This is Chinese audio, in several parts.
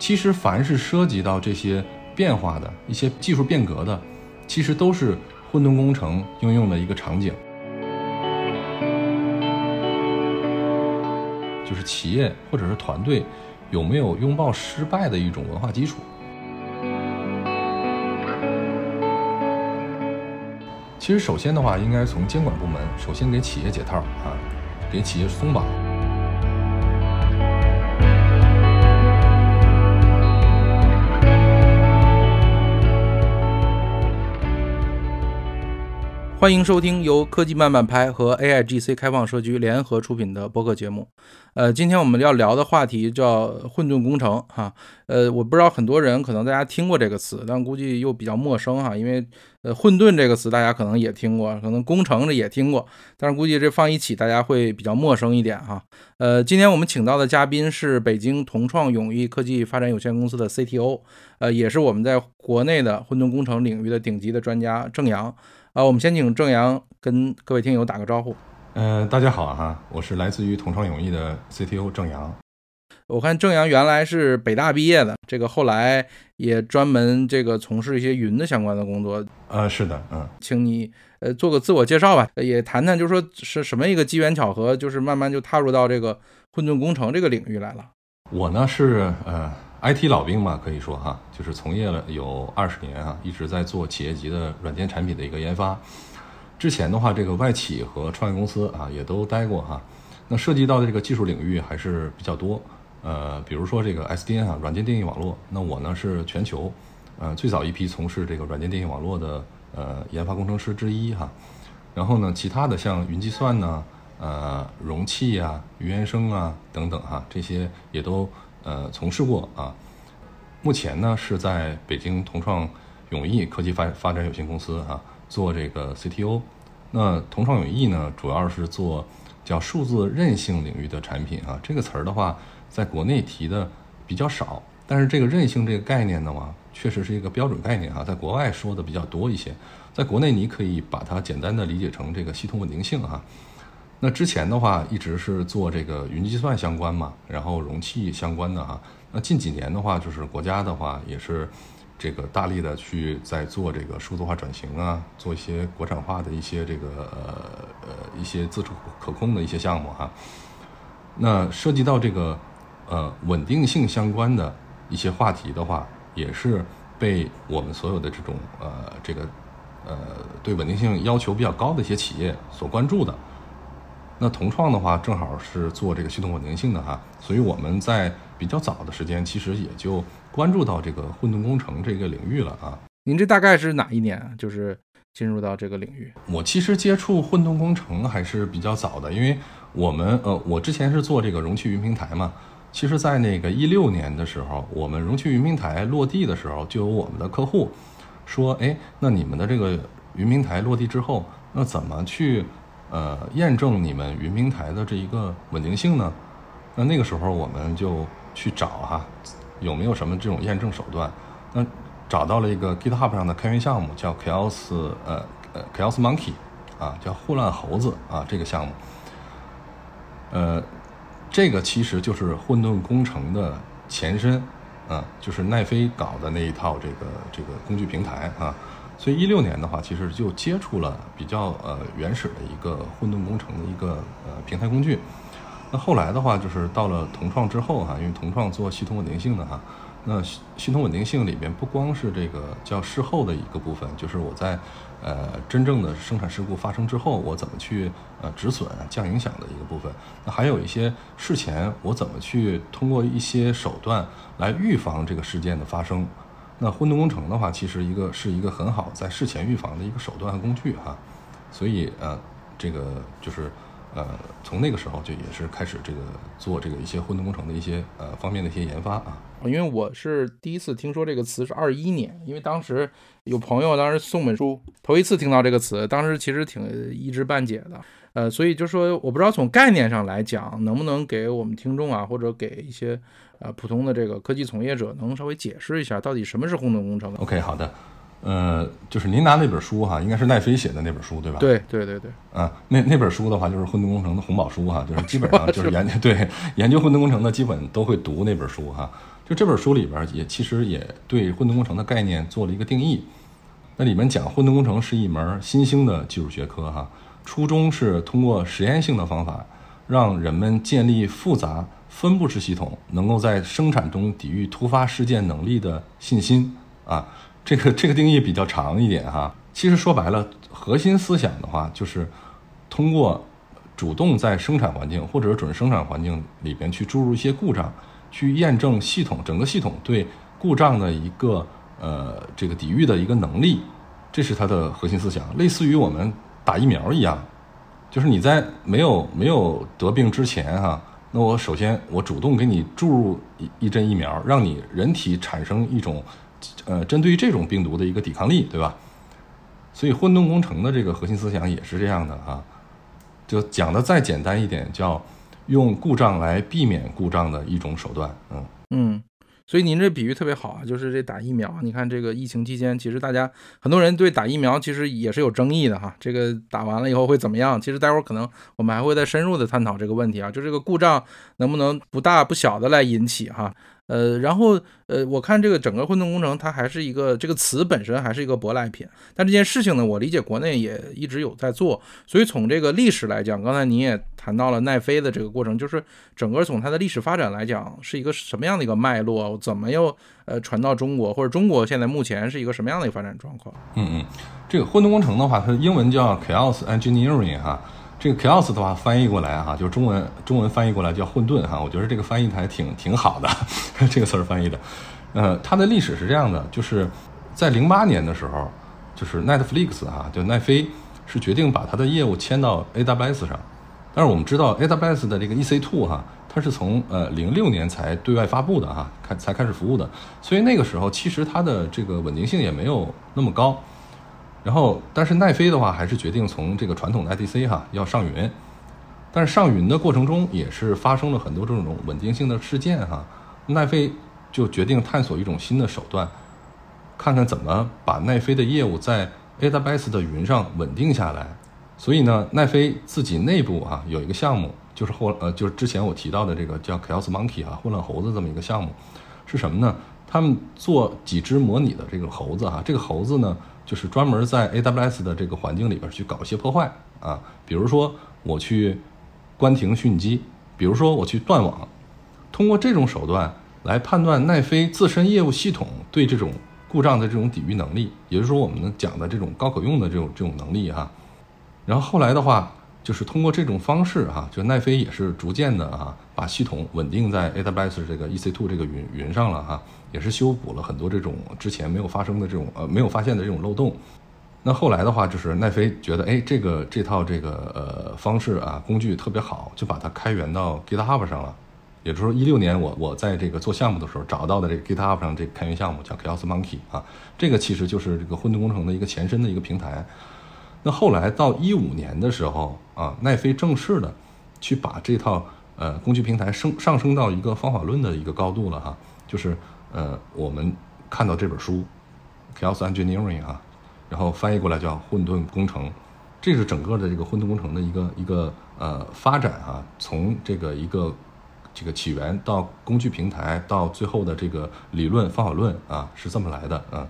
其实凡是涉及到这些变化的一些技术变革的，其实都是混沌工程应用的一个场景。就是企业或者是团队有没有拥抱失败的一种文化基础。其实，首先的话，应该从监管部门首先给企业解套啊，给企业松绑。欢迎收听由科技慢慢拍和 AIGC 开放社区联合出品的播客节目。呃，今天我们要聊的话题叫混沌工程，哈。呃，我不知道很多人可能大家听过这个词，但估计又比较陌生哈。因为呃，混沌这个词大家可能也听过，可能工程这也听过，但是估计这放一起大家会比较陌生一点哈。呃，今天我们请到的嘉宾是北京同创永毅科技发展有限公司的 CTO，呃，也是我们在国内的混沌工程领域的顶级的专家郑阳。啊，我们先请郑阳跟各位听友打个招呼。呃，大家好哈，我是来自于同创永毅的 CTO 郑阳。我看郑阳原来是北大毕业的，这个后来也专门这个从事一些云的相关的工作。呃，是的，嗯，请你呃做个自我介绍吧，也谈谈就是说是什么一个机缘巧合，就是慢慢就踏入到这个混沌工程这个领域来了。我呢是呃。IT 老兵嘛，可以说哈，就是从业了有二十年啊，一直在做企业级的软件产品的一个研发。之前的话，这个外企和创业公司啊，也都待过哈。那涉及到的这个技术领域还是比较多，呃，比如说这个 SDN 啊，软件定义网络。那我呢是全球，呃，最早一批从事这个软件定义网络的呃研发工程师之一哈。然后呢，其他的像云计算呢，呃，容器啊，云原生啊等等哈，这些也都。呃，从事过啊，目前呢是在北京同创永毅科技发发展有限公司啊做这个 CTO。那同创永毅呢，主要是做叫数字韧性领域的产品啊。这个词儿的话，在国内提的比较少，但是这个韧性这个概念的话，确实是一个标准概念哈，在国外说的比较多一些。在国内，你可以把它简单的理解成这个系统稳定性哈。那之前的话一直是做这个云计算相关嘛，然后容器相关的哈。那近几年的话，就是国家的话也是这个大力的去在做这个数字化转型啊，做一些国产化的一些这个呃呃一些自主可控的一些项目哈。那涉及到这个呃稳定性相关的一些话题的话，也是被我们所有的这种呃这个呃对稳定性要求比较高的一些企业所关注的。那同创的话，正好是做这个系统稳定性的哈，所以我们在比较早的时间，其实也就关注到这个混沌工程这个领域了啊。您这大概是哪一年就是进入到这个领域？我其实接触混沌工程还是比较早的，因为我们呃，我之前是做这个容器云平台嘛。其实，在那个一六年的时候，我们容器云平台落地的时候，就有我们的客户说，哎，那你们的这个云平台落地之后，那怎么去？呃，验证你们云平台的这一个稳定性呢？那那个时候我们就去找哈，有没有什么这种验证手段？那找到了一个 GitHub 上的开源项目，叫 Chaos 呃呃 Chaos Monkey 啊，叫混乱猴子啊这个项目。呃，这个其实就是混沌工程的前身啊，就是奈飞搞的那一套这个这个工具平台啊。所以一六年的话，其实就接触了比较呃原始的一个混沌工程的一个呃平台工具。那后来的话，就是到了同创之后哈，因为同创做系统稳定性的哈，那系统稳定性里边不光是这个叫事后的一个部分，就是我在呃真正的生产事故发生之后，我怎么去呃止损降影响的一个部分。那还有一些事前我怎么去通过一些手段来预防这个事件的发生。那混沌工程的话，其实一个是一个很好在事前预防的一个手段和工具哈，所以呃，这个就是呃，从那个时候就也是开始这个做这个一些混沌工程的一些呃方面的一些研发啊。因为我是第一次听说这个词是二一年，因为当时有朋友当时送本书，头一次听到这个词，当时其实挺一知半解的。呃，所以就说我不知道从概念上来讲，能不能给我们听众啊，或者给一些呃普通的这个科技从业者，能稍微解释一下到底什么是混沌工程？OK，好的，呃，就是您拿那本书哈，应该是奈飞写的那本书对吧？对对对对，啊，那那本书的话就是混沌工程的红宝书哈，就是基本上就是研究 对研究混沌工程的基本都会读那本书哈。就这本书里边也其实也对混沌工程的概念做了一个定义。那里面讲混沌工程是一门新兴的技术学科，哈，初衷是通过实验性的方法，让人们建立复杂分布式系统，能够在生产中抵御突发事件能力的信心啊。这个 这个定义比较长一点哈。其实说白了，核心思想的话就是通过主动在生产环境或者准生产环境里边去注入一些故障，去验证系统整个系统对故障的一个。呃，这个抵御的一个能力，这是它的核心思想，类似于我们打疫苗一样，就是你在没有没有得病之前哈，那我首先我主动给你注入一一针疫苗，让你人体产生一种呃针对于这种病毒的一个抵抗力，对吧？所以混动工程的这个核心思想也是这样的啊，就讲的再简单一点，叫用故障来避免故障的一种手段，嗯嗯。所以您这比喻特别好啊，就是这打疫苗。你看这个疫情期间，其实大家很多人对打疫苗其实也是有争议的哈。这个打完了以后会怎么样？其实待会儿可能我们还会再深入的探讨这个问题啊，就这个故障能不能不大不小的来引起哈。呃，然后呃，我看这个整个混沌工程，它还是一个这个词本身还是一个舶来品。但这件事情呢，我理解国内也一直有在做。所以从这个历史来讲，刚才你也谈到了奈飞的这个过程，就是整个从它的历史发展来讲，是一个什么样的一个脉络？怎么又呃传到中国，或者中国现在目前是一个什么样的一个发展状况？嗯嗯，这个混沌工程的话，它的英文叫 chaos engineering 哈。这个 chaos 的话翻译过来哈，就是中文中文翻译过来叫混沌哈。我觉得这个翻译的还挺挺好的，这个词儿翻译的。呃，它的历史是这样的，就是在零八年的时候，就是 Netflix 哈，就奈飞是决定把它的业务迁到 AWS 上。但是我们知道 AWS 的这个 EC2 哈，它是从呃零六年才对外发布的哈，开才开始服务的，所以那个时候其实它的这个稳定性也没有那么高。然后，但是奈飞的话还是决定从这个传统的 IDC 哈要上云，但是上云的过程中也是发生了很多这种稳定性的事件哈，奈飞就决定探索一种新的手段，看看怎么把奈飞的业务在 AWS 的云上稳定下来。所以呢，奈飞自己内部啊有一个项目，就是后呃就是之前我提到的这个叫 Chaos Monkey 啊混乱猴子这么一个项目，是什么呢？他们做几只模拟的这个猴子哈，这个猴子呢。就是专门在 AWS 的这个环境里边去搞一些破坏啊，比如说我去关停虚拟机，比如说我去断网，通过这种手段来判断奈飞自身业务系统对这种故障的这种抵御能力，也就是说我们讲的这种高可用的这种这种能力哈。然后后来的话，就是通过这种方式哈，就奈飞也是逐渐的啊，把系统稳定在 AWS 这个 EC2 这个云云上了哈。也是修补了很多这种之前没有发生的这种呃没有发现的这种漏洞。那后来的话，就是奈飞觉得，哎，这个这套这个呃方式啊工具特别好，就把它开源到 GitHub 上了。也就是说，一六年我我在这个做项目的时候找到的这个 GitHub 上这个开源项目叫 Chaos Monkey 啊，这个其实就是这个混沌工程的一个前身的一个平台。那后来到一五年的时候啊，奈飞正式的去把这套呃工具平台升上升到一个方法论的一个高度了哈，就是。呃，我们看到这本书，Chaos Engineering 啊，然后翻译过来叫混沌工程，这是整个的这个混沌工程的一个一个呃发展啊，从这个一个这个起源到工具平台，到最后的这个理论方法论啊，是这么来的啊。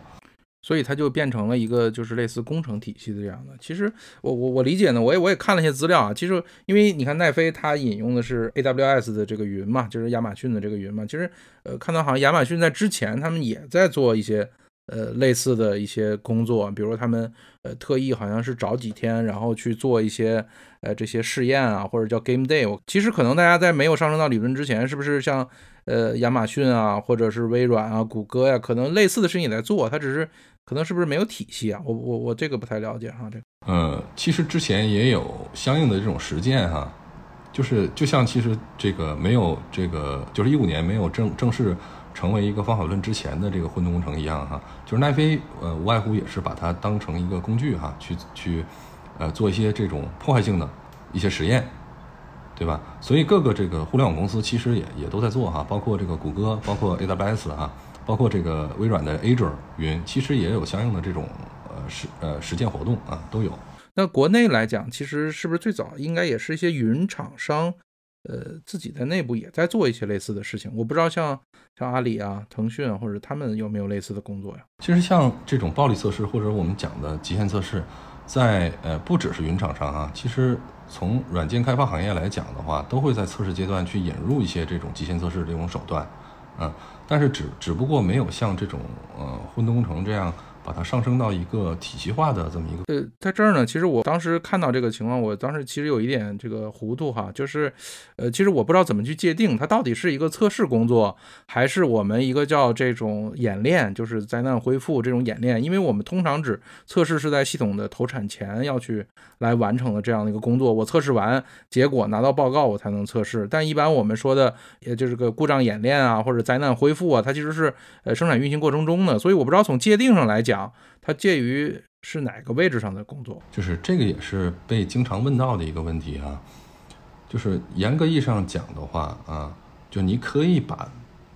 所以它就变成了一个就是类似工程体系的这样的。其实我我我理解呢，我也我也看了一些资料啊。其实因为你看奈飞它引用的是 AWS 的这个云嘛，就是亚马逊的这个云嘛。其实呃看到好像亚马逊在之前他们也在做一些呃类似的一些工作，比如说他们呃特意好像是找几天然后去做一些呃这些试验啊，或者叫 Game Day。其实可能大家在没有上升到理论之前，是不是像呃亚马逊啊，或者是微软啊、谷歌呀，可能类似的事情也在做，它只是。可能是不是没有体系啊？我我我这个不太了解哈。这呃，其实之前也有相应的这种实践哈，就是就像其实这个没有这个，就是一五年没有正正式成为一个方法论之前的这个混沌工程一样哈，就是奈飞呃无外乎也是把它当成一个工具哈，去去呃做一些这种破坏性的一些实验，对吧？所以各个这个互联网公司其实也也都在做哈，包括这个谷歌，包括 AWS 哈。包括这个微软的 Azure 云，其实也有相应的这种呃实呃实践活动啊，都有。那国内来讲，其实是不是最早应该也是一些云厂商呃自己在内部也在做一些类似的事情。我不知道像像阿里啊、腾讯啊，或者他们有没有类似的工作呀？其实像这种暴力测试，或者我们讲的极限测试，在呃不只是云厂商啊，其实从软件开发行业来讲的话，都会在测试阶段去引入一些这种极限测试这种手段，嗯，但是只只不过没有像这种呃混沌工程这样。把它上升到一个体系化的这么一个。呃，在这儿呢，其实我当时看到这个情况，我当时其实有一点这个糊涂哈，就是，呃，其实我不知道怎么去界定它到底是一个测试工作，还是我们一个叫这种演练，就是灾难恢复这种演练，因为我们通常指测试是在系统的投产前要去来完成的这样的一个工作，我测试完结果拿到报告我才能测试，但一般我们说的也就是个故障演练啊，或者灾难恢复啊，它其实是呃生产运行过程中的，所以我不知道从界定上来讲。讲它介于是哪个位置上的工作？就是这个也是被经常问到的一个问题啊。就是严格意义上讲的话啊，就你可以把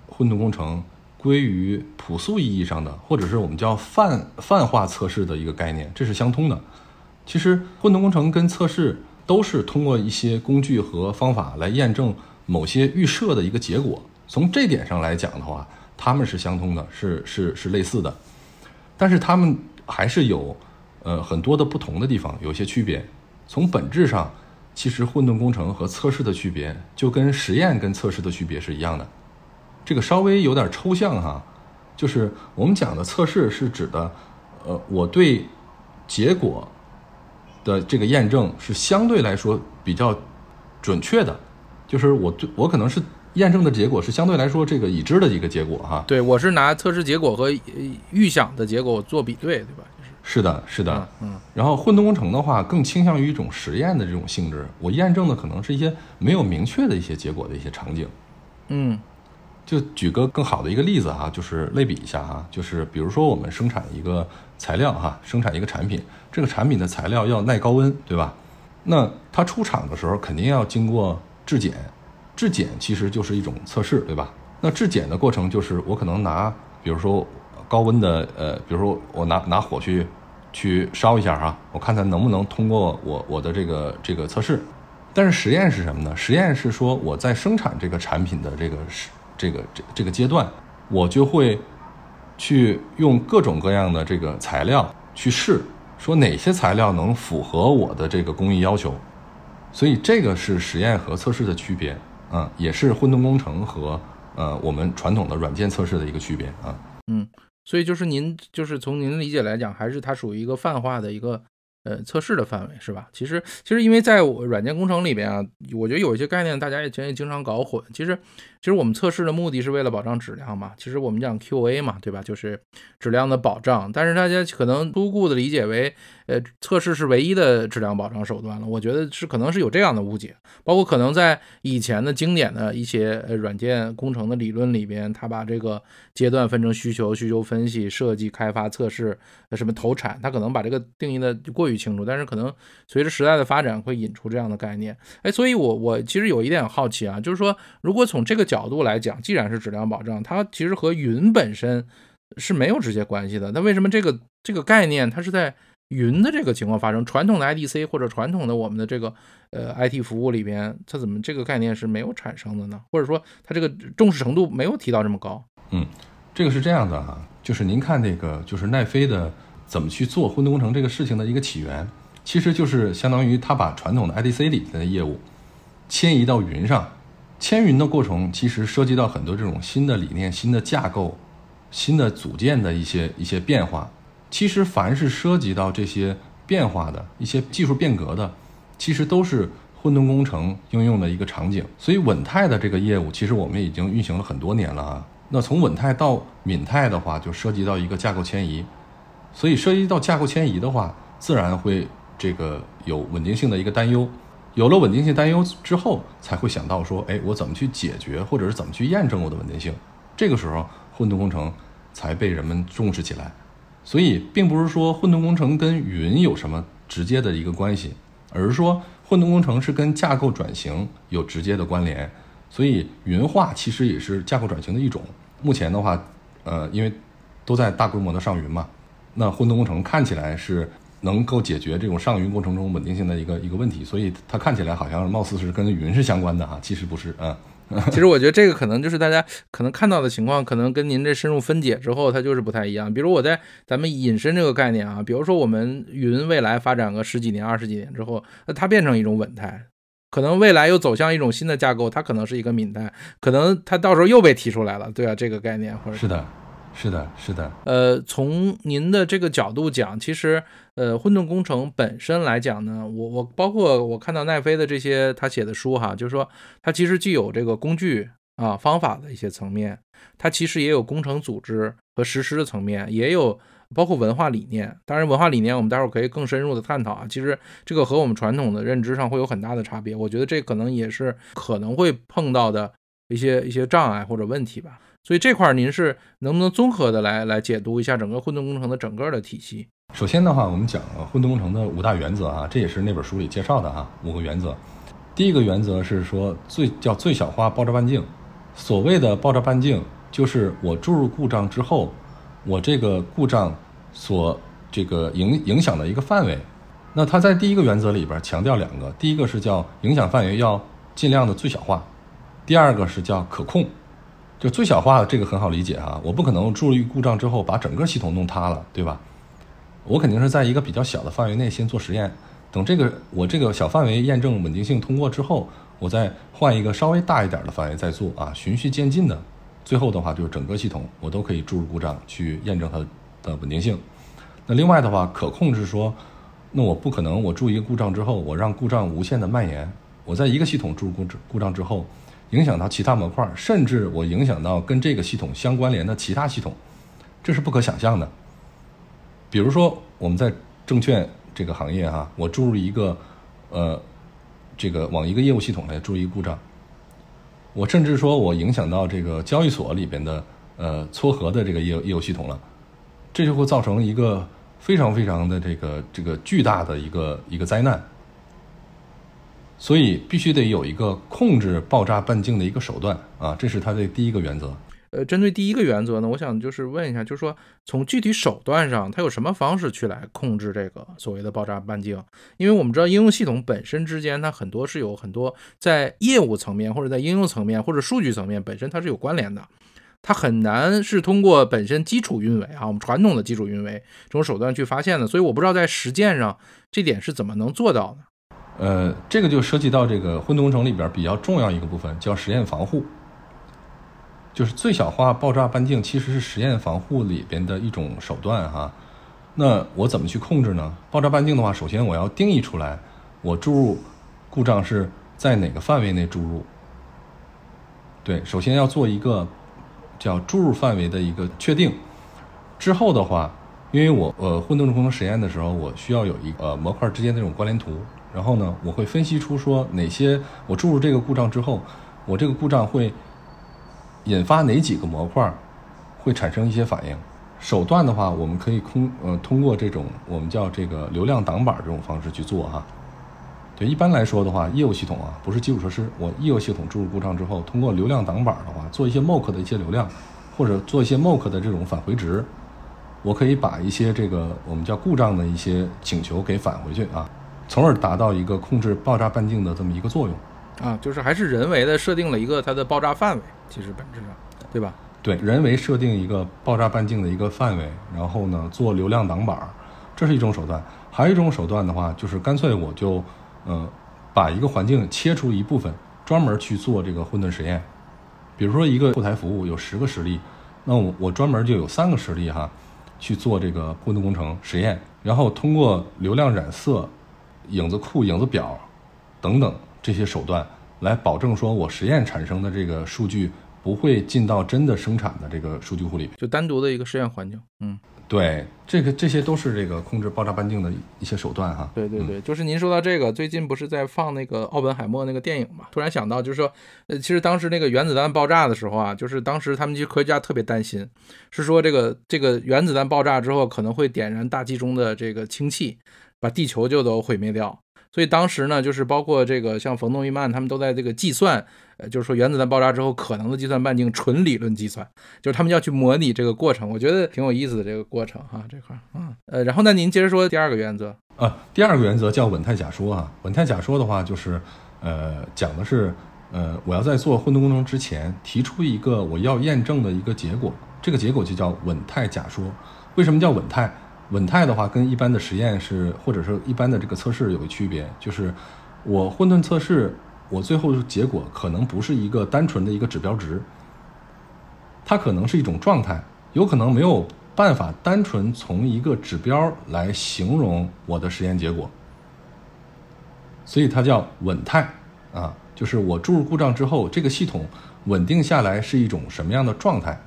混沌工程归于朴素意义上的，或者是我们叫泛泛化测试的一个概念，这是相通的。其实混沌工程跟测试都是通过一些工具和方法来验证某些预设的一个结果。从这点上来讲的话，他们是相通的，是是是类似的。但是他们还是有，呃，很多的不同的地方，有些区别。从本质上，其实混沌工程和测试的区别，就跟实验跟测试的区别是一样的。这个稍微有点抽象哈，就是我们讲的测试是指的，呃，我对结果的这个验证是相对来说比较准确的，就是我对我可能是。验证的结果是相对来说这个已知的一个结果哈。对，我是拿测试结果和预想的结果做比对，对吧？是的，是的，嗯。然后混沌工程的话，更倾向于一种实验的这种性质。我验证的可能是一些没有明确的一些结果的一些场景。嗯。就举个更好的一个例子哈，就是类比一下哈，就是比如说我们生产一个材料哈，生产一个产品，这个产品的材料要耐高温，对吧？那它出厂的时候肯定要经过质检。质检其实就是一种测试，对吧？那质检的过程就是我可能拿，比如说高温的，呃，比如说我拿拿火去去烧一下哈，我看它能不能通过我我的这个这个测试。但是实验是什么呢？实验是说我在生产这个产品的这个是这个这这个阶段，我就会去用各种各样的这个材料去试，说哪些材料能符合我的这个工艺要求。所以这个是实验和测试的区别。啊，也是混沌工程和呃我们传统的软件测试的一个区别啊。嗯，所以就是您就是从您理解来讲，还是它属于一个泛化的一个。呃，测试的范围是吧？其实，其实因为在我软件工程里边啊，我觉得有一些概念大家也也经常搞混。其实，其实我们测试的目的是为了保障质量嘛。其实我们讲 QA 嘛，对吧？就是质量的保障。但是大家可能粗故的理解为，呃，测试是唯一的质量保障手段了。我觉得是可能是有这样的误解。包括可能在以前的经典的一些呃软件工程的理论里边，他把这个阶段分成需求、需求分析、设计、开发、测试、什么投产，他可能把这个定义的过于。清楚，但是可能随着时代的发展会引出这样的概念，哎，所以我我其实有一点好奇啊，就是说，如果从这个角角度来讲，既然是质量保障，它其实和云本身是没有直接关系的，那为什么这个这个概念它是在云的这个情况发生？传统的 IDC 或者传统的我们的这个呃 IT 服务里边，它怎么这个概念是没有产生的呢？或者说它这个重视程度没有提到这么高？嗯，这个是这样的哈，就是您看那个就是奈飞的。怎么去做混沌工程这个事情的一个起源，其实就是相当于他把传统的 IDC 里的业务迁移到云上。迁云的过程其实涉及到很多这种新的理念、新的架构、新的组件的一些一些变化。其实凡是涉及到这些变化的一些技术变革的，其实都是混沌工程应用的一个场景。所以稳态的这个业务，其实我们已经运行了很多年了啊。那从稳态到敏态的话，就涉及到一个架构迁移。所以涉及到架构迁移的话，自然会这个有稳定性的一个担忧。有了稳定性担忧之后，才会想到说，哎，我怎么去解决，或者是怎么去验证我的稳定性？这个时候，混沌工程才被人们重视起来。所以，并不是说混沌工程跟云有什么直接的一个关系，而是说混沌工程是跟架构转型有直接的关联。所以，云化其实也是架构转型的一种。目前的话，呃，因为都在大规模的上云嘛。那混沌工程看起来是能够解决这种上云过程中稳定性的一个一个问题，所以它看起来好像貌似是跟云是相关的哈，其实不是啊。其实我觉得这个可能就是大家可能看到的情况，可能跟您这深入分解之后，它就是不太一样。比如我在咱们引申这个概念啊，比如说我们云未来发展个十几年、二十几年之后，那它变成一种稳态，可能未来又走向一种新的架构，它可能是一个敏态，可能它到时候又被提出来了，对啊，这个概念或者是的。是的，是的。呃，从您的这个角度讲，其实，呃，混沌工程本身来讲呢，我我包括我看到奈飞的这些他写的书哈，就是说它其实既有这个工具啊方法的一些层面，它其实也有工程组织和实施的层面，也有包括文化理念。当然，文化理念我们待会儿可以更深入的探讨啊。其实这个和我们传统的认知上会有很大的差别，我觉得这可能也是可能会碰到的一些一些障碍或者问题吧。所以这块您是能不能综合的来来解读一下整个混沌工程的整个的体系？首先的话，我们讲混沌工程的五大原则啊，这也是那本书里介绍的哈，五个原则。第一个原则是说最叫最小化爆炸半径。所谓的爆炸半径，就是我注入故障之后，我这个故障所这个影影响的一个范围。那它在第一个原则里边强调两个，第一个是叫影响范围要尽量的最小化，第二个是叫可控。就最小化的这个很好理解哈，我不可能注入故障之后把整个系统弄塌了，对吧？我肯定是在一个比较小的范围内先做实验，等这个我这个小范围验证稳定性通过之后，我再换一个稍微大一点的范围再做啊，循序渐进的，最后的话就是整个系统我都可以注入故障去验证它的稳定性。那另外的话，可控制说，那我不可能我注一个故障之后，我让故障无限的蔓延，我在一个系统注入故故障之后。影响到其他模块，甚至我影响到跟这个系统相关联的其他系统，这是不可想象的。比如说，我们在证券这个行业哈，我注入一个呃，这个往一个业务系统来注入一个故障，我甚至说我影响到这个交易所里边的呃撮合的这个业务业务系统了，这就会造成一个非常非常的这个这个巨大的一个一个灾难。所以必须得有一个控制爆炸半径的一个手段啊，这是它的第一个原则。呃，针对第一个原则呢，我想就是问一下，就是说从具体手段上，它有什么方式去来控制这个所谓的爆炸半径？因为我们知道应用系统本身之间，它很多是有很多在业务层面或者在应用层面或者数据层面本身它是有关联的，它很难是通过本身基础运维啊，我们传统的基础运维这种手段去发现的。所以我不知道在实践上这点是怎么能做到的。呃，这个就涉及到这个混沌工程里边比较重要一个部分，叫实验防护。就是最小化爆炸半径其实是实验防护里边的一种手段哈。那我怎么去控制呢？爆炸半径的话，首先我要定义出来，我注入故障是在哪个范围内注入。对，首先要做一个叫注入范围的一个确定。之后的话，因为我呃混沌工程实验的时候，我需要有一个模块之间那种关联图。然后呢，我会分析出说哪些我注入这个故障之后，我这个故障会引发哪几个模块会产生一些反应。手段的话，我们可以空呃通过这种我们叫这个流量挡板这种方式去做哈。对，一般来说的话，业务系统啊不是基础设施，我业务系统注入故障之后，通过流量挡板的话，做一些 mock 的一些流量，或者做一些 mock 的这种返回值，我可以把一些这个我们叫故障的一些请求给返回去啊。从而达到一个控制爆炸半径的这么一个作用，啊，就是还是人为的设定了一个它的爆炸范围，其实本质上，对吧？对，人为设定一个爆炸半径的一个范围，然后呢做流量挡板，这是一种手段。还有一种手段的话，就是干脆我就，呃，把一个环境切出一部分，专门去做这个混沌实验。比如说一个后台服务有十个实例，那我我专门就有三个实例哈，去做这个混沌工程实验，然后通过流量染色。影子库、影子表等等这些手段，来保证说我实验产生的这个数据不会进到真的生产的这个数据库里就单独的一个实验环境。嗯，对，这个这些都是这个控制爆炸半径的一些手段哈。对对对，就是您说到这个，最近不是在放那个奥本海默那个电影嘛？突然想到，就是说，呃，其实当时那个原子弹爆炸的时候啊，就是当时他们这些科学家特别担心，是说这个这个原子弹爆炸之后可能会点燃大气中的这个氢气。把地球就都毁灭掉，所以当时呢，就是包括这个像冯诺依曼他们都在这个计算，呃，就是说原子弹爆炸之后可能的计算半径，纯理论计算，就是他们要去模拟这个过程。我觉得挺有意思的这个过程哈，这块，嗯，呃，然后呢，您接着说第二个原则啊，第二个原则叫稳态假说啊，稳态假说的话就是，呃，讲的是，呃，我要在做混沌工程之前提出一个我要验证的一个结果，这个结果就叫稳态假说。为什么叫稳态？稳态的话，跟一般的实验是，或者是一般的这个测试有个区别，就是我混沌测试，我最后的结果可能不是一个单纯的一个指标值，它可能是一种状态，有可能没有办法单纯从一个指标来形容我的实验结果，所以它叫稳态啊，就是我注入故障之后，这个系统稳定下来是一种什么样的状态。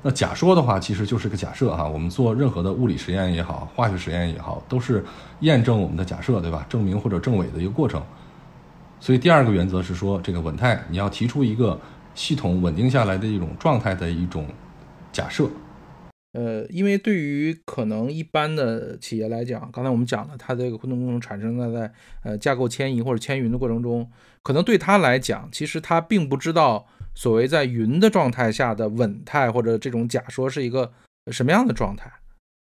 那假说的话，其实就是个假设哈。我们做任何的物理实验也好，化学实验也好，都是验证我们的假设，对吧？证明或者证伪的一个过程。所以第二个原则是说，这个稳态，你要提出一个系统稳定下来的一种状态的一种假设。呃，因为对于可能一般的企业来讲，刚才我们讲了，它这个混沌工程产生在在呃架构迁移或者迁云的过程中，可能对他来讲，其实他并不知道。所谓在云的状态下的稳态或者这种假说是一个什么样的状态？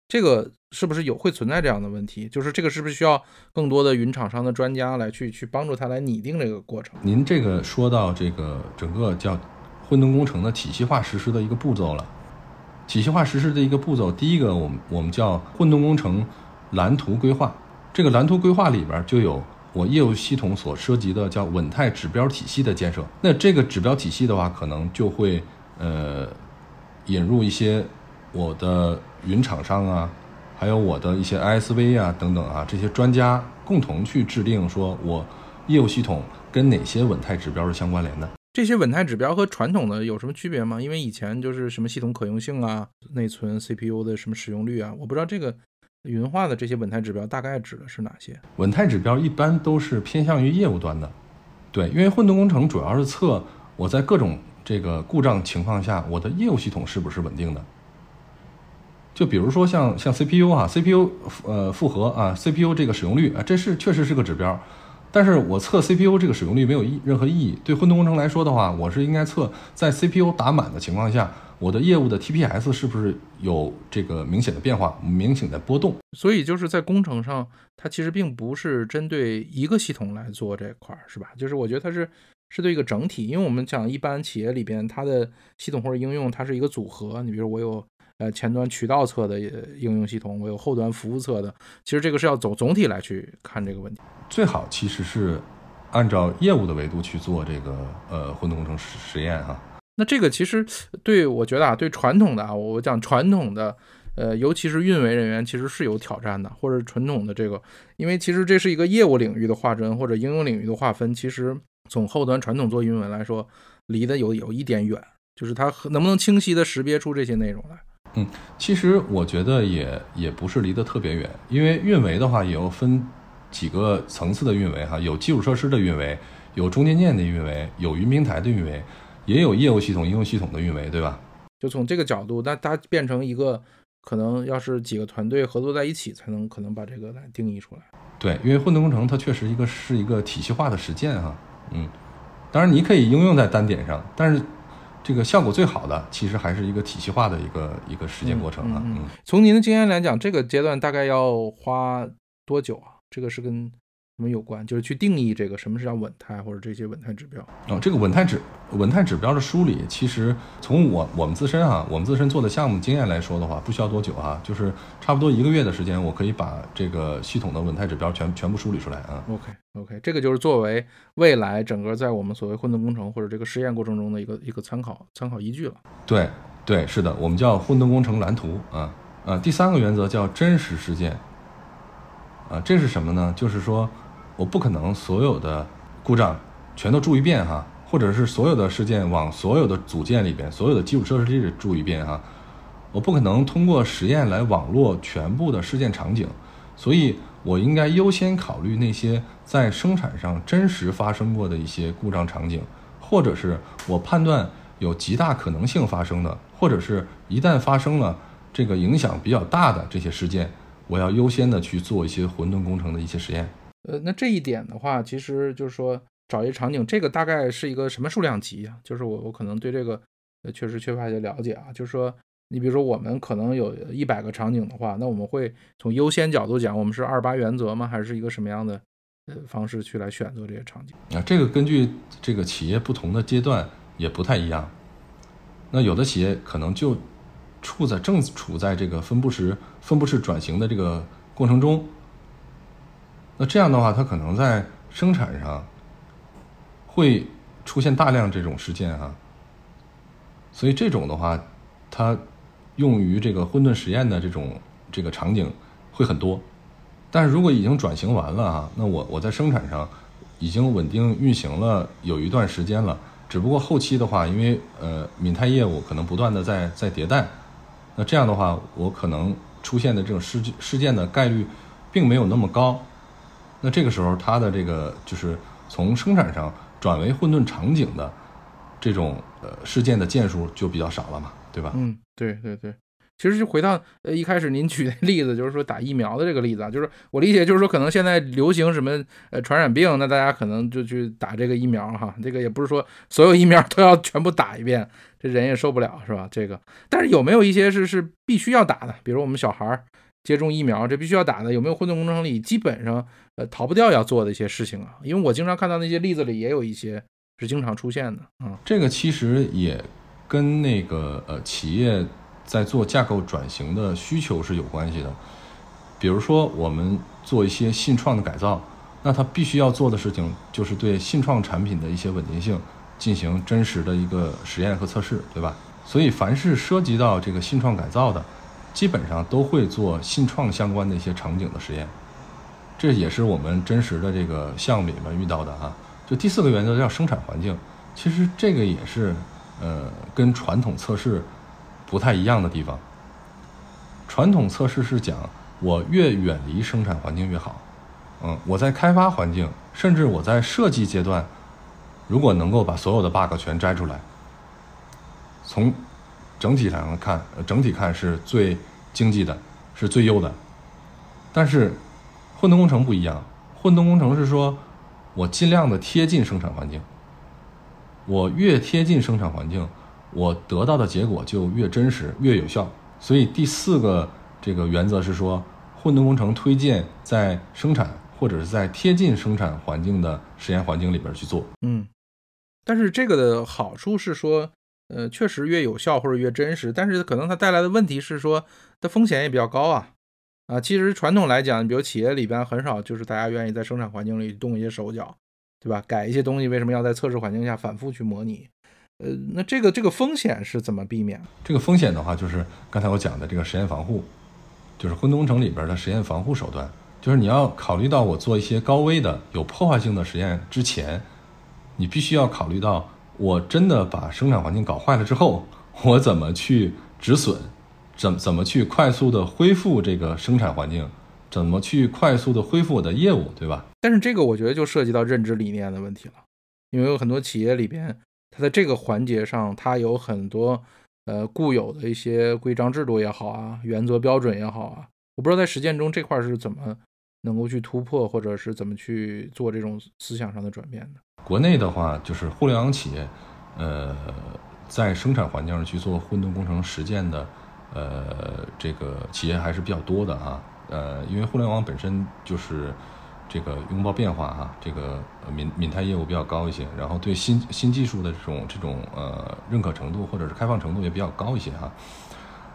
这个是不是有会存在这样的问题？就是这个是不是需要更多的云厂商的专家来去去帮助他来拟定这个过程？您这个说到这个整个叫混沌工程的体系化实施的一个步骤了。体系化实施的一个步骤，第一个我们我们叫混沌工程蓝图规划。这个蓝图规划里边就有。我业务系统所涉及的叫稳态指标体系的建设，那这个指标体系的话，可能就会呃引入一些我的云厂商啊，还有我的一些 ISV 啊等等啊这些专家共同去制定，说我业务系统跟哪些稳态指标是相关联的。这些稳态指标和传统的有什么区别吗？因为以前就是什么系统可用性啊、内存 CPU 的什么使用率啊，我不知道这个。云化的这些稳态指标大概指的是哪些？稳态指标一般都是偏向于业务端的，对，因为混沌工程主要是测我在各种这个故障情况下，我的业务系统是不是稳定的。就比如说像像 CPU 啊，CPU 呃复合啊，CPU 这个使用率啊，这是确实是个指标，但是我测 CPU 这个使用率没有意任何意义。对混沌工程来说的话，我是应该测在 CPU 打满的情况下。我的业务的 TPS 是不是有这个明显的变化、明显的波动？所以就是在工程上，它其实并不是针对一个系统来做这块儿，是吧？就是我觉得它是是对一个整体，因为我们讲一般企业里边，它的系统或者应用，它是一个组合。你比如我有呃前端渠道侧的应用系统，我有后端服务侧的，其实这个是要走总体来去看这个问题。最好其实是按照业务的维度去做这个呃混沌工程实实验哈。那这个其实对我觉得啊，对传统的啊，我讲传统的，呃，尤其是运维人员，其实是有挑战的，或者传统的这个，因为其实这是一个业务领域的划分或者应用领域的划分，其实从后端传统做运维来说，离得有有一点远，就是它能不能清晰的识别出这些内容来？嗯，其实我觉得也也不是离得特别远，因为运维的话也要分几个层次的运维哈，有基础设施的运维，有中间件的运维，有云平台的运维。也有业务系统、应用系统的运维，对吧？就从这个角度，那它变成一个可能要是几个团队合作在一起，才能可能把这个来定义出来。对，因为混沌工程它确实一个是一个体系化的实践哈。嗯，当然你可以应用在单点上，但是这个效果最好的其实还是一个体系化的一个一个实践过程啊。嗯，从您的经验来讲，这个阶段大概要花多久啊？这个是跟。什么有关？就是去定义这个什么是叫稳态，或者这些稳态指标哦。这个稳态指稳态指标的梳理，其实从我我们自身啊，我们自身做的项目经验来说的话，不需要多久啊，就是差不多一个月的时间，我可以把这个系统的稳态指标全全部梳理出来啊。OK OK，这个就是作为未来整个在我们所谓混沌工程或者这个实验过程中的一个一个参考参考依据了。对对，是的，我们叫混沌工程蓝图啊啊。第三个原则叫真实事件啊，这是什么呢？就是说。我不可能所有的故障全都注一遍哈，或者是所有的事件往所有的组件里边、所有的基础设施里注一遍哈。我不可能通过实验来网络全部的事件场景，所以我应该优先考虑那些在生产上真实发生过的一些故障场景，或者是我判断有极大可能性发生的，或者是一旦发生了这个影响比较大的这些事件，我要优先的去做一些混沌工程的一些实验。呃，那这一点的话，其实就是说找一个场景，这个大概是一个什么数量级啊？就是我我可能对这个呃确实缺乏一些了解啊。就是说，你比如说我们可能有一百个场景的话，那我们会从优先角度讲，我们是二八原则吗？还是一个什么样的呃方式去来选择这些场景？啊，这个根据这个企业不同的阶段也不太一样。那有的企业可能就处在正处在这个分布式分布式转型的这个过程中。那这样的话，它可能在生产上会出现大量这种事件哈，所以这种的话，它用于这个混沌实验的这种这个场景会很多。但是如果已经转型完了哈，那我我在生产上已经稳定运行了有一段时间了，只不过后期的话，因为呃闽泰业务可能不断的在在迭代，那这样的话，我可能出现的这种事事件的概率并没有那么高。那这个时候，它的这个就是从生产上转为混沌场景的这种呃事件的件数就比较少了嘛，对吧？嗯，对对对。其实就回到呃一开始您举的例子，就是说打疫苗的这个例子啊，就是我理解就是说可能现在流行什么呃传染病，那大家可能就去打这个疫苗哈。这个也不是说所有疫苗都要全部打一遍，这人也受不了是吧？这个，但是有没有一些是是必须要打的？比如我们小孩儿。接种疫苗，这必须要打的，有没有混沌工程里基本上呃逃不掉要做的一些事情啊？因为我经常看到那些例子里也有一些是经常出现的啊。这个其实也跟那个呃企业在做架构转型的需求是有关系的。比如说我们做一些信创的改造，那它必须要做的事情就是对信创产品的一些稳定性进行真实的一个实验和测试，对吧？所以凡是涉及到这个信创改造的。基本上都会做信创相关的一些场景的实验，这也是我们真实的这个项目里面遇到的哈。就第四个原则叫生产环境，其实这个也是呃跟传统测试不太一样的地方。传统测试是讲我越远离生产环境越好，嗯，我在开发环境，甚至我在设计阶段，如果能够把所有的 bug 全摘出来，从整体上看，整体看是最经济的，是最优的。但是，混沌工程不一样。混沌工程是说，我尽量的贴近生产环境。我越贴近生产环境，我得到的结果就越真实、越有效。所以第四个这个原则是说，混沌工程推荐在生产或者是在贴近生产环境的实验环境里边去做。嗯，但是这个的好处是说。呃，确实越有效或者越真实，但是可能它带来的问题是说，它风险也比较高啊。啊，其实传统来讲，比如企业里边很少就是大家愿意在生产环境里动一些手脚，对吧？改一些东西，为什么要在测试环境下反复去模拟？呃，那这个这个风险是怎么避免？这个风险的话，就是刚才我讲的这个实验防护，就是混沌城里边的实验防护手段，就是你要考虑到我做一些高危的、有破坏性的实验之前，你必须要考虑到。我真的把生产环境搞坏了之后，我怎么去止损？怎怎么去快速的恢复这个生产环境？怎么去快速的恢复我的业务，对吧？但是这个我觉得就涉及到认知理念的问题了，因为有很多企业里边，它在这个环节上，它有很多呃固有的一些规章制度也好啊，原则标准也好啊，我不知道在实践中这块是怎么能够去突破，或者是怎么去做这种思想上的转变的。国内的话，就是互联网企业，呃，在生产环境上去做混沌工程实践的，呃，这个企业还是比较多的啊。呃，因为互联网本身就是这个拥抱变化哈，这个敏敏态业务比较高一些，然后对新新技术的这种这种呃认可程度或者是开放程度也比较高一些哈。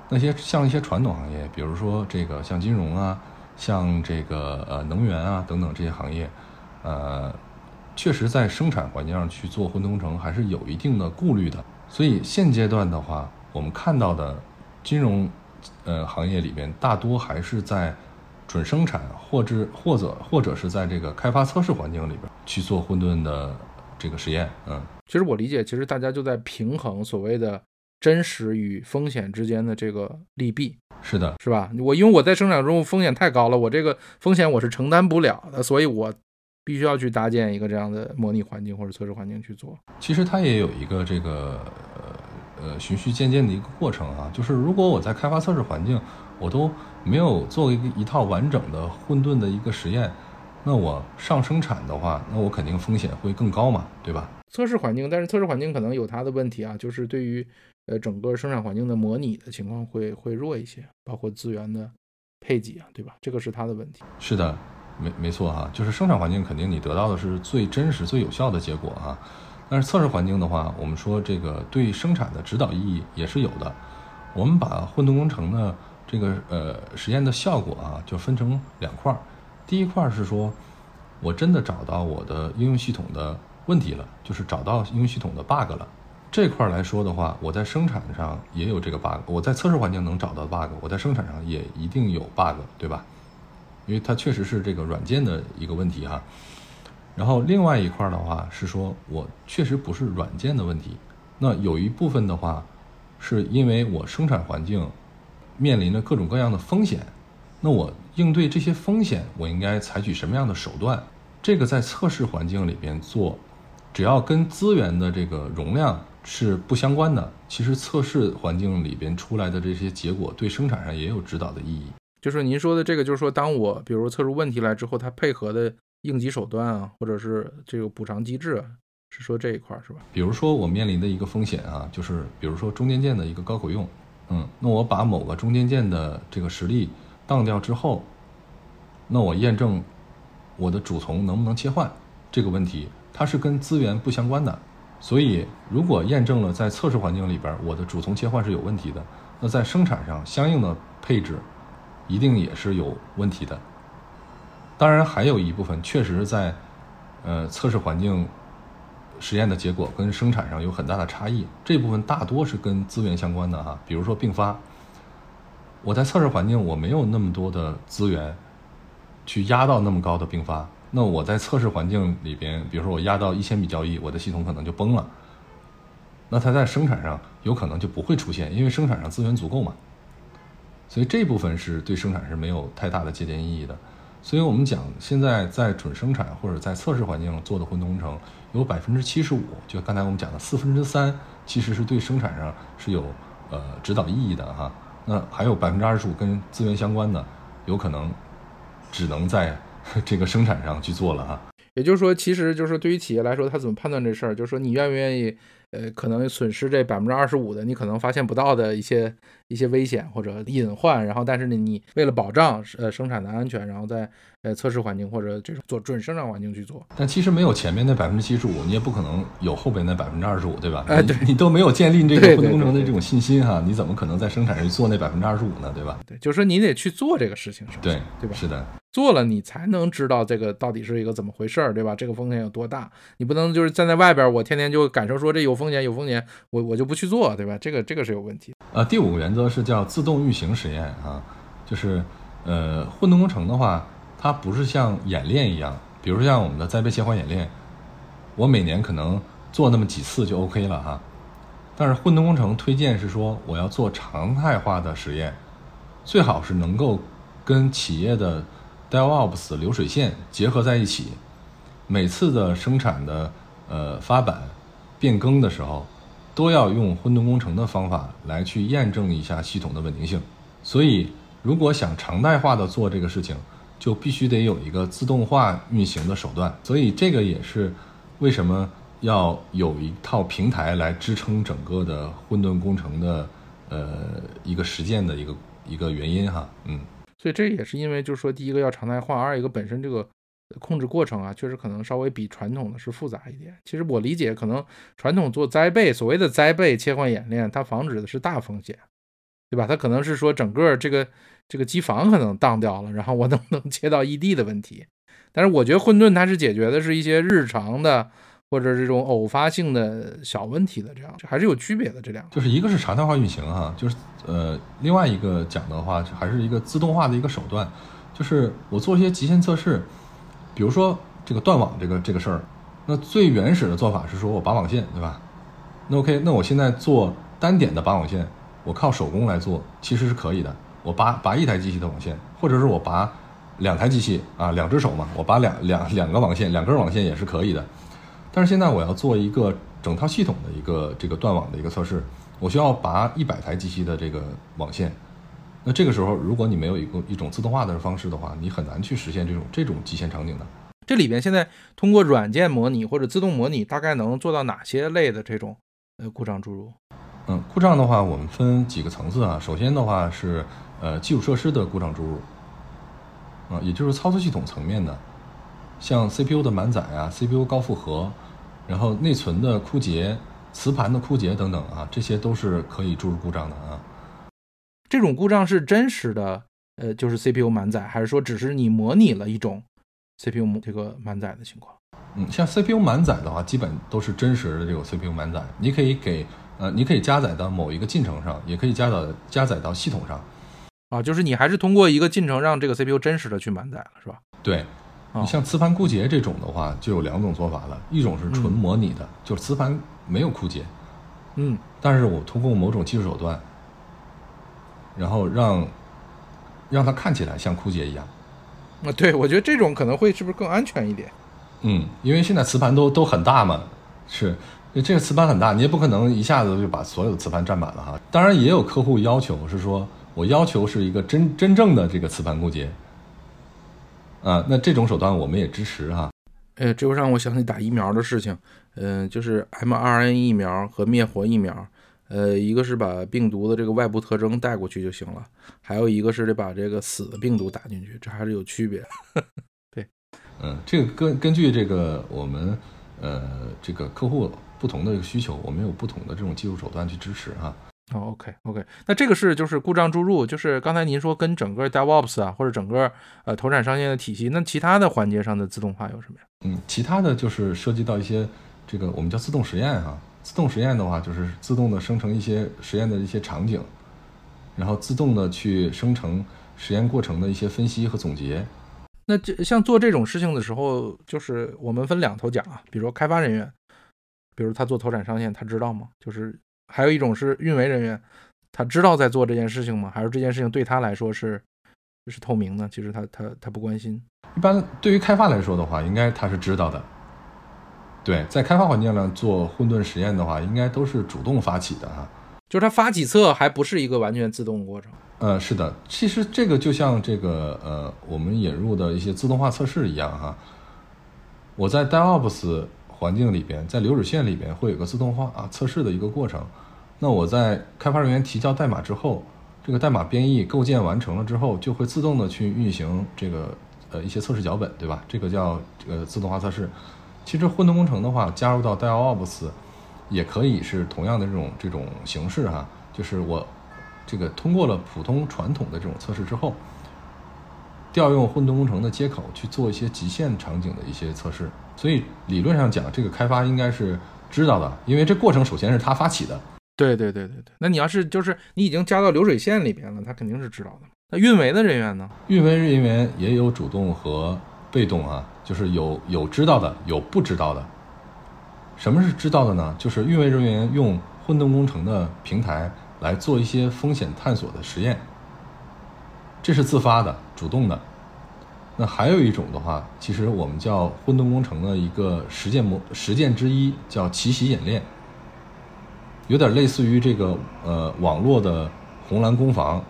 那些像一些传统行业，比如说这个像金融啊，像这个呃能源啊等等这些行业，呃。确实，在生产环境上去做混同城还是有一定的顾虑的。所以现阶段的话，我们看到的金融呃行业里边，大多还是在准生产，或者或者或者是在这个开发测试环境里边去做混沌的这个实验。嗯，其实我理解，其实大家就在平衡所谓的真实与风险之间的这个利弊。是的，是吧？我因为我在生产中风险太高了，我这个风险我是承担不了的，所以我。必须要去搭建一个这样的模拟环境或者测试环境去做。其实它也有一个这个呃呃循序渐进的一个过程啊，就是如果我在开发测试环境我都没有做一个一套完整的混沌的一个实验，那我上生产的话，那我肯定风险会更高嘛，对吧？测试环境，但是测试环境可能有它的问题啊，就是对于呃整个生产环境的模拟的情况会会弱一些，包括资源的配给啊，对吧？这个是它的问题。是的，没没错哈，就是生产环境肯定你得到的是最真实、最有效的结果啊。但是测试环境的话，我们说这个对生产的指导意义也是有的。我们把混沌工程的这个呃实验的效果啊，就分成两块儿。第一块是说，我真的找到我的应用系统的问题了，就是找到应用系统的 bug 了。这块来说的话，我在生产上也有这个 bug，我在测试环境能找到 bug，我在生产上也一定有 bug，对吧？因为它确实是这个软件的一个问题哈。然后另外一块的话是说，我确实不是软件的问题，那有一部分的话，是因为我生产环境面临着各种各样的风险，那我应对这些风险，我应该采取什么样的手段？这个在测试环境里边做，只要跟资源的这个容量是不相关的，其实测试环境里边出来的这些结果对生产上也有指导的意义。就是您说的这个，就是说，当我比如测出问题来之后，它配合的。应急手段啊，或者是这个补偿机制啊，是说这一块是吧？比如说我面临的一个风险啊，就是比如说中间件的一个高可用，嗯，那我把某个中间件的这个实力当掉之后，那我验证我的主从能不能切换这个问题，它是跟资源不相关的，所以如果验证了在测试环境里边我的主从切换是有问题的，那在生产上相应的配置一定也是有问题的。当然，还有一部分确实在，呃，测试环境实验的结果跟生产上有很大的差异。这部分大多是跟资源相关的哈，比如说并发。我在测试环境我没有那么多的资源去压到那么高的并发，那我在测试环境里边，比如说我压到一千笔交易，我的系统可能就崩了。那它在生产上有可能就不会出现，因为生产上资源足够嘛。所以这部分是对生产是没有太大的借鉴意义的。所以我们讲，现在在准生产或者在测试环境做的混沌工程，有百分之七十五，就刚才我们讲的四分之三，其实是对生产上是有呃指导意义的哈。那还有百分之二十五跟资源相关的，有可能只能在 这个生产上去做了啊。也就是说，其实就是对于企业来说，他怎么判断这事儿？就是说，你愿不愿意？呃，可能损失这百分之二十五的，你可能发现不到的一些一些危险或者隐患，然后但是呢，你为了保障呃生产的安全，然后在呃测试环境或者这种做准生产环境去做。但其实没有前面那百分之七十五，你也不可能有后边那百分之二十五，对吧？哎，对，你都没有建立这个混沌工程的这种信心哈，你怎么可能在生产上做那百分之二十五呢？对吧？对，就是说你得去做这个事情，是吧？对，对吧？是的。做了你才能知道这个到底是一个怎么回事儿，对吧？这个风险有多大？你不能就是站在外边，我天天就感受说这有风险有风险，我我就不去做，对吧？这个这个是有问题。呃，第五个原则是叫自动运行实验啊，就是呃混沌工程的话，它不是像演练一样，比如像我们的栽培切换演练，我每年可能做那么几次就 OK 了哈。但是混沌工程推荐是说我要做常态化的实验，最好是能够跟企业的 DevOps 流水线结合在一起，每次的生产的呃发版变更的时候，都要用混沌工程的方法来去验证一下系统的稳定性。所以，如果想常态化的做这个事情，就必须得有一个自动化运行的手段。所以，这个也是为什么要有一套平台来支撑整个的混沌工程的呃一个实践的一个一个原因哈，嗯。所以这也是因为，就是说，第一个要常态化，二一个本身这个控制过程啊，确实可能稍微比传统的是复杂一点。其实我理解，可能传统做栽培，所谓的栽培切换演练，它防止的是大风险，对吧？它可能是说整个这个这个机房可能荡掉了，然后我能不能切到异地的问题。但是我觉得混沌它是解决的是一些日常的。或者这种偶发性的小问题的，这样还是有区别的。这两个就是一个是常态化运行哈，就是呃，另外一个讲的话还是一个自动化的一个手段，就是我做一些极限测试，比如说这个断网这个这个事儿，那最原始的做法是说我拔网线，对吧？那 OK，那我现在做单点的拔网线，我靠手工来做其实是可以的，我拔拔一台机器的网线，或者是我拔两台机器啊，两只手嘛，我拔两两两个网线，两根网线也是可以的。但是现在我要做一个整套系统的一个这个断网的一个测试，我需要拔一百台机器的这个网线，那这个时候，如果你没有一个一种自动化的方式的话，你很难去实现这种这种极限场景的。这里边现在通过软件模拟或者自动模拟，大概能做到哪些类的这种呃故障注入？嗯，故障的话，我们分几个层次啊。首先的话是呃基础设施的故障注入，啊，也就是操作系统层面的，像 CPU 的满载啊，CPU 高负荷，然后内存的枯竭、磁盘的枯竭等等啊，这些都是可以注入故障的啊。这种故障是真实的，呃，就是 CPU 满载，还是说只是你模拟了一种？CPU 这个满载的情况，嗯，像 CPU 满载的话，基本都是真实的这种 CPU 满载。你可以给呃，你可以加载到某一个进程上，也可以加载加载到系统上。啊，就是你还是通过一个进程让这个 CPU 真实的去满载了，是吧？对，你像磁盘枯竭这种的话，就有两种做法了，一种是纯模拟的，就是磁盘没有枯竭，嗯，但是我通过某种技术手段，然后让让它看起来像枯竭一样。啊，对，我觉得这种可能会是不是更安全一点？嗯，因为现在磁盘都都很大嘛，是，这个磁盘很大，你也不可能一下子就把所有的磁盘占满了哈。当然，也有客户要求是说，我要求是一个真真正的这个磁盘枯竭，啊，那这种手段我们也支持哈。哎，这又让我想起打疫苗的事情，嗯，就是 mRNA 疫苗和灭活疫苗。呃，一个是把病毒的这个外部特征带过去就行了，还有一个是得把这个死的病毒打进去，这还是有区别。对，嗯，这个根根据这个我们呃这个客户不同的需求，我们有不同的这种技术手段去支持哈。哦，OK OK，那这个是就是故障注入，就是刚才您说跟整个 DevOps 啊或者整个呃投产上线的体系，那其他的环节上的自动化有什么呀？嗯，其他的就是涉及到一些这个我们叫自动实验哈。自动实验的话，就是自动的生成一些实验的一些场景，然后自动的去生成实验过程的一些分析和总结。那这像做这种事情的时候，就是我们分两头讲啊，比如说开发人员，比如他做投产上线，他知道吗？就是还有一种是运维人员，他知道在做这件事情吗？还是这件事情对他来说是是透明的？其实他他他不关心。一般对于开发来说的话，应该他是知道的。对，在开发环境上做混沌实验的话，应该都是主动发起的哈。就是它发起测还不是一个完全自动过程。呃，是的，其实这个就像这个呃，我们引入的一些自动化测试一样哈。我在 DevOps 环境里边，在流水线里边会有个自动化啊测试的一个过程。那我在开发人员提交代码之后，这个代码编译构建完成了之后，就会自动的去运行这个呃一些测试脚本，对吧？这个叫这个自动化测试。其实混沌工程的话，加入到 DevOps，也可以是同样的这种这种形式哈。就是我这个通过了普通传统的这种测试之后，调用混沌工程的接口去做一些极限场景的一些测试。所以理论上讲，这个开发应该是知道的，因为这过程首先是他发起的。对对对对对。那你要是就是你已经加到流水线里边了，他肯定是知道的。那运维的人员呢？运维人员也有主动和被动啊。就是有有知道的，有不知道的。什么是知道的呢？就是运维人员用混沌工程的平台来做一些风险探索的实验，这是自发的、主动的。那还有一种的话，其实我们叫混沌工程的一个实践模实践之一，叫奇袭演练，有点类似于这个呃网络的红蓝攻防，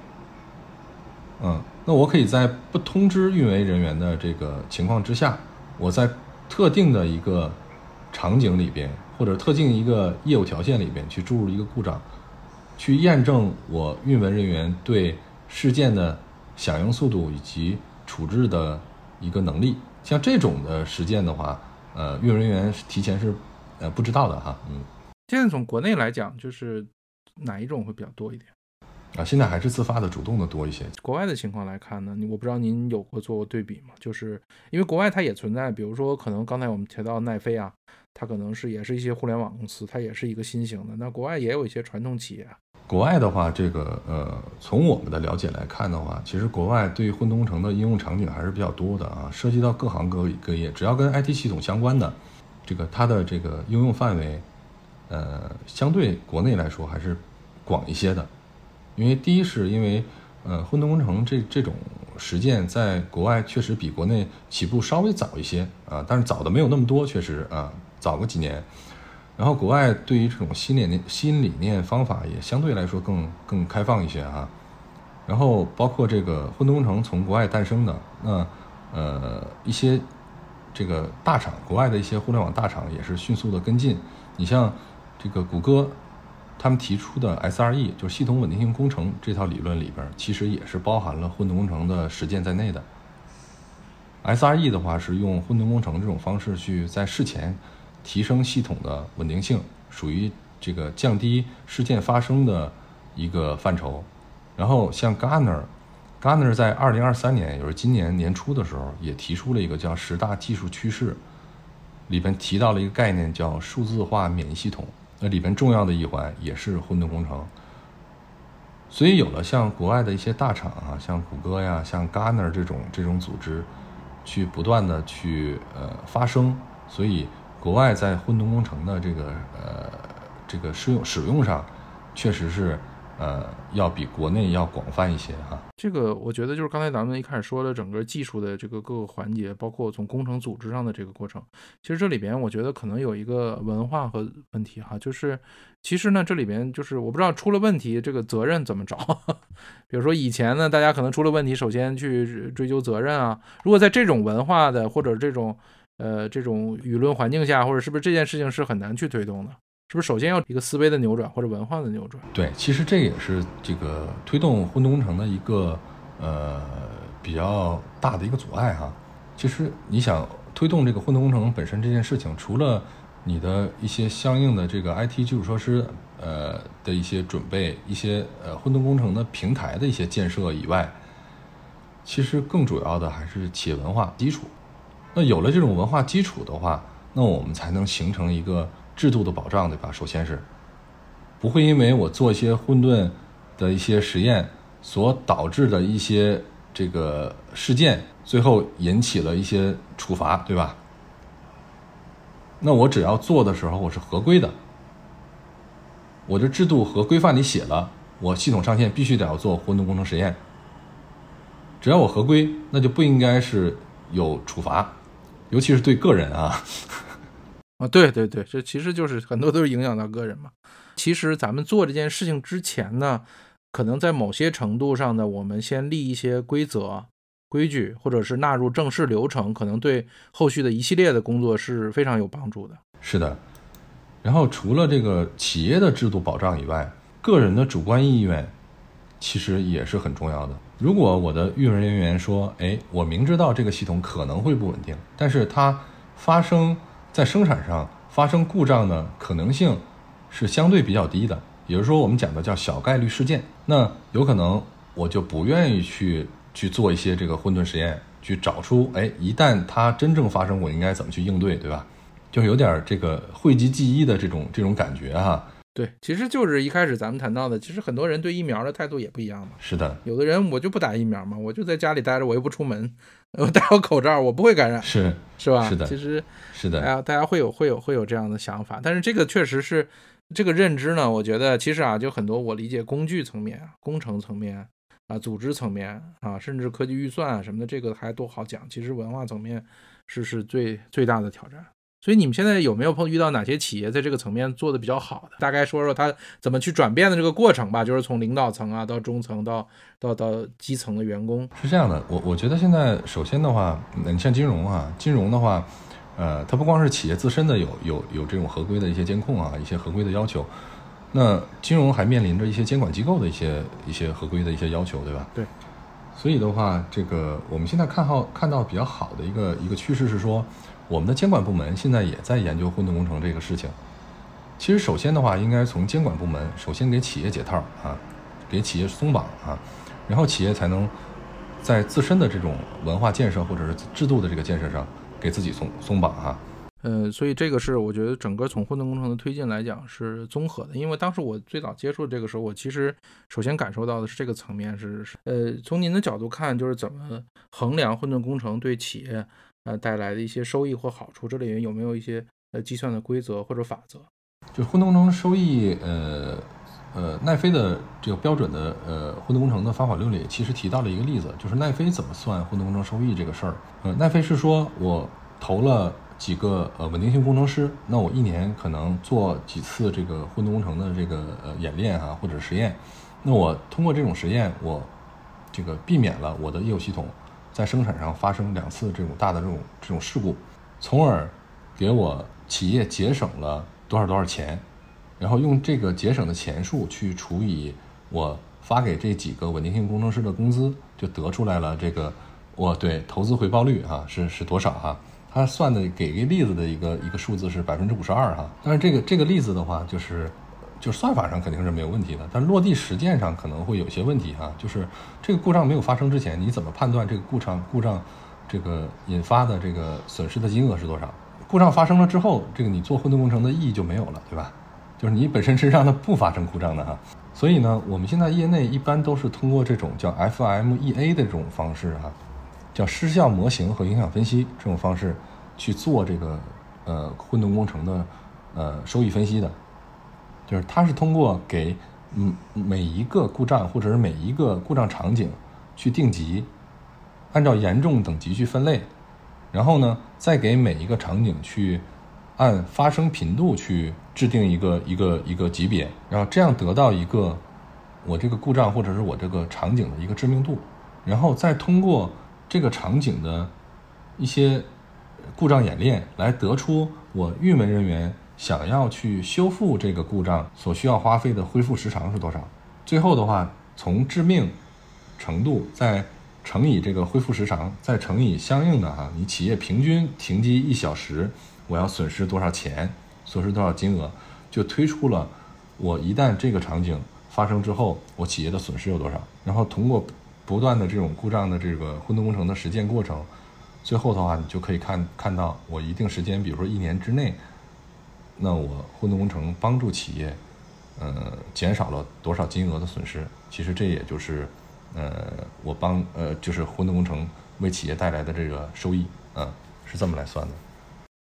嗯。那我可以在不通知运维人员的这个情况之下，我在特定的一个场景里边，或者特定一个业务条线里边去注入一个故障，去验证我运维人员对事件的响应速度以及处置的一个能力。像这种的实践的话，呃，运维人员提前是呃不知道的哈。嗯，现在从国内来讲，就是哪一种会比较多一点？啊，现在还是自发的、主动的多一些。国外的情况来看呢，我不知道您有过做过对比吗？就是因为国外它也存在，比如说可能刚才我们提到奈飞啊，它可能是也是一些互联网公司，它也是一个新型的。那国外也有一些传统企业。国外的话，这个呃，从我们的了解来看的话，其实国外对于混沌工程的应用场景还是比较多的啊，涉及到各行各各业，只要跟 IT 系统相关的，这个它的这个应用范围，呃，相对国内来说还是广一些的。因为第一是因为，呃，混沌工程这这种实践在国外确实比国内起步稍微早一些啊，但是早的没有那么多，确实啊，早个几年。然后国外对于这种新理念、新理念方法也相对来说更更开放一些哈。然后包括这个混沌工程从国外诞生的，那呃一些这个大厂，国外的一些互联网大厂也是迅速的跟进。你像这个谷歌，他们提出的 SRE 就是系统稳定性工程这套理论里边，其实也是包含了混沌工程的实践在内的。SRE 的话是用混沌工程这种方式去在事前提升系统的稳定性，属于这个降低事件发生的一个范畴。然后像 Gartner，Gartner 在二零二三年，也就是今年年初的时候，也提出了一个叫十大技术趋势，里边提到了一个概念叫数字化免疫系统。那里边重要的一环也是混沌工程。所以有了像国外的一些大厂啊，像谷歌呀，像 Gartner 这种这种组织。去不断的去呃发声，所以国外在混沌工程的这个呃这个使用使用上，确实是呃要比国内要广泛一些哈。这个我觉得就是刚才咱们一开始说的整个技术的这个各个环节，包括从工程组织上的这个过程，其实这里边我觉得可能有一个文化和问题哈，就是其实呢这里边就是我不知道出了问题这个责任怎么找。比如说以前呢，大家可能出了问题，首先去追究责任啊。如果在这种文化的或者这种呃这种舆论环境下，或者是不是这件事情是很难去推动的？是不是首先要一个思维的扭转或者文化的扭转？对，其实这也是这个推动混沌工程的一个呃比较大的一个阻碍哈。其实你想推动这个混沌工程本身这件事情，除了你的一些相应的这个 IT 基础设施。呃的一些准备，一些呃混沌工程的平台的一些建设以外，其实更主要的还是企业文化基础。那有了这种文化基础的话，那我们才能形成一个制度的保障，对吧？首先是不会因为我做一些混沌的一些实验所导致的一些这个事件，最后引起了一些处罚，对吧？那我只要做的时候我是合规的。我的制度和规范里写了，我系统上线必须得要做混沌工程实验。只要我合规，那就不应该是有处罚，尤其是对个人啊。啊，对对对，这其实就是很多都是影响到个人嘛。其实咱们做这件事情之前呢，可能在某些程度上呢，我们先立一些规则、规矩，或者是纳入正式流程，可能对后续的一系列的工作是非常有帮助的。是的。然后除了这个企业的制度保障以外，个人的主观意愿其实也是很重要的。如果我的运营人员说：“哎，我明知道这个系统可能会不稳定，但是它发生在生产上发生故障的可能性是相对比较低的，也就是说我们讲的叫小概率事件。那有可能我就不愿意去去做一些这个混沌实验，去找出哎，一旦它真正发生，我应该怎么去应对，对吧？”就有点这个讳疾忌医的这种这种感觉哈。对，其实就是一开始咱们谈到的，其实很多人对疫苗的态度也不一样嘛。是的，有的人我就不打疫苗嘛，我就在家里待着，我又不出门，我戴好口罩，我不会感染，是是吧？是的，其实是的，大家大家会有会有会有这样的想法，但是这个确实是这个认知呢，我觉得其实啊，就很多我理解工具层面、工程层面啊、组织层面啊，甚至科技预算啊什么的，这个还都好讲。其实文化层面是是最最大的挑战。所以你们现在有没有碰遇到哪些企业在这个层面做的比较好的？大概说说他怎么去转变的这个过程吧，就是从领导层啊到中层到到到基层的员工。是这样的，我我觉得现在首先的话，你像金融啊，金融的话，呃，它不光是企业自身的有有有这种合规的一些监控啊，一些合规的要求，那金融还面临着一些监管机构的一些一些合规的一些要求，对吧？对。所以的话，这个我们现在看好看到比较好的一个一个趋势是说。我们的监管部门现在也在研究混沌工程这个事情。其实，首先的话，应该从监管部门首先给企业解套啊，给企业松绑啊，然后企业才能在自身的这种文化建设或者是制度的这个建设上给自己松松绑哈。呃，所以这个是我觉得整个从混沌工程的推进来讲是综合的，因为当时我最早接触这个时候，我其实首先感受到的是这个层面是，呃，从您的角度看，就是怎么衡量混沌工程对企业。呃，带来的一些收益或好处，这里面有没有一些呃计算的规则或者法则？就混沌工程收益，呃呃，奈飞的这个标准的呃混沌工程的方法论里，其实提到了一个例子，就是奈飞怎么算混沌工程收益这个事儿。呃，奈飞是说我投了几个呃稳定性工程师，那我一年可能做几次这个混沌工程的这个呃演练啊或者实验，那我通过这种实验，我这个避免了我的业务系统在生产上发生两次这种大的这种这种事故，从而给我企业节省了多少多少钱，然后用这个节省的钱数去除以我发给这几个稳定性工程师的工资，就得出来了这个我对投资回报率哈是是多少哈？他算的给个例子的一个一个数字是百分之五十二哈，但是这个这个例子的话就是。就算法上肯定是没有问题的，但落地实践上可能会有些问题哈。就是这个故障没有发生之前，你怎么判断这个故障故障这个引发的这个损失的金额是多少？故障发生了之后，这个你做混沌工程的意义就没有了，对吧？就是你本身是让它不发生故障的哈。所以呢，我们现在业内一般都是通过这种叫 FMEA 的这种方式哈，叫失效模型和影响分析这种方式去做这个呃混沌工程的呃收益分析的。就是它是通过给嗯每一个故障或者是每一个故障场景去定级，按照严重等级去分类，然后呢再给每一个场景去按发生频度去制定一个一个一个级别，然后这样得到一个我这个故障或者是我这个场景的一个致命度，然后再通过这个场景的一些故障演练来得出我运维人员。想要去修复这个故障所需要花费的恢复时长是多少？最后的话，从致命程度再乘以这个恢复时长，再乘以相应的哈，你企业平均停机一小时，我要损失多少钱，损失多少金额，就推出了我一旦这个场景发生之后，我企业的损失有多少。然后通过不断的这种故障的这个混沌工程的实践过程，最后的话，你就可以看看到我一定时间，比如说一年之内。那我混沌工程帮助企业，呃，减少了多少金额的损失？其实这也就是，呃，我帮呃，就是混沌工程为企业带来的这个收益，啊，是这么来算的。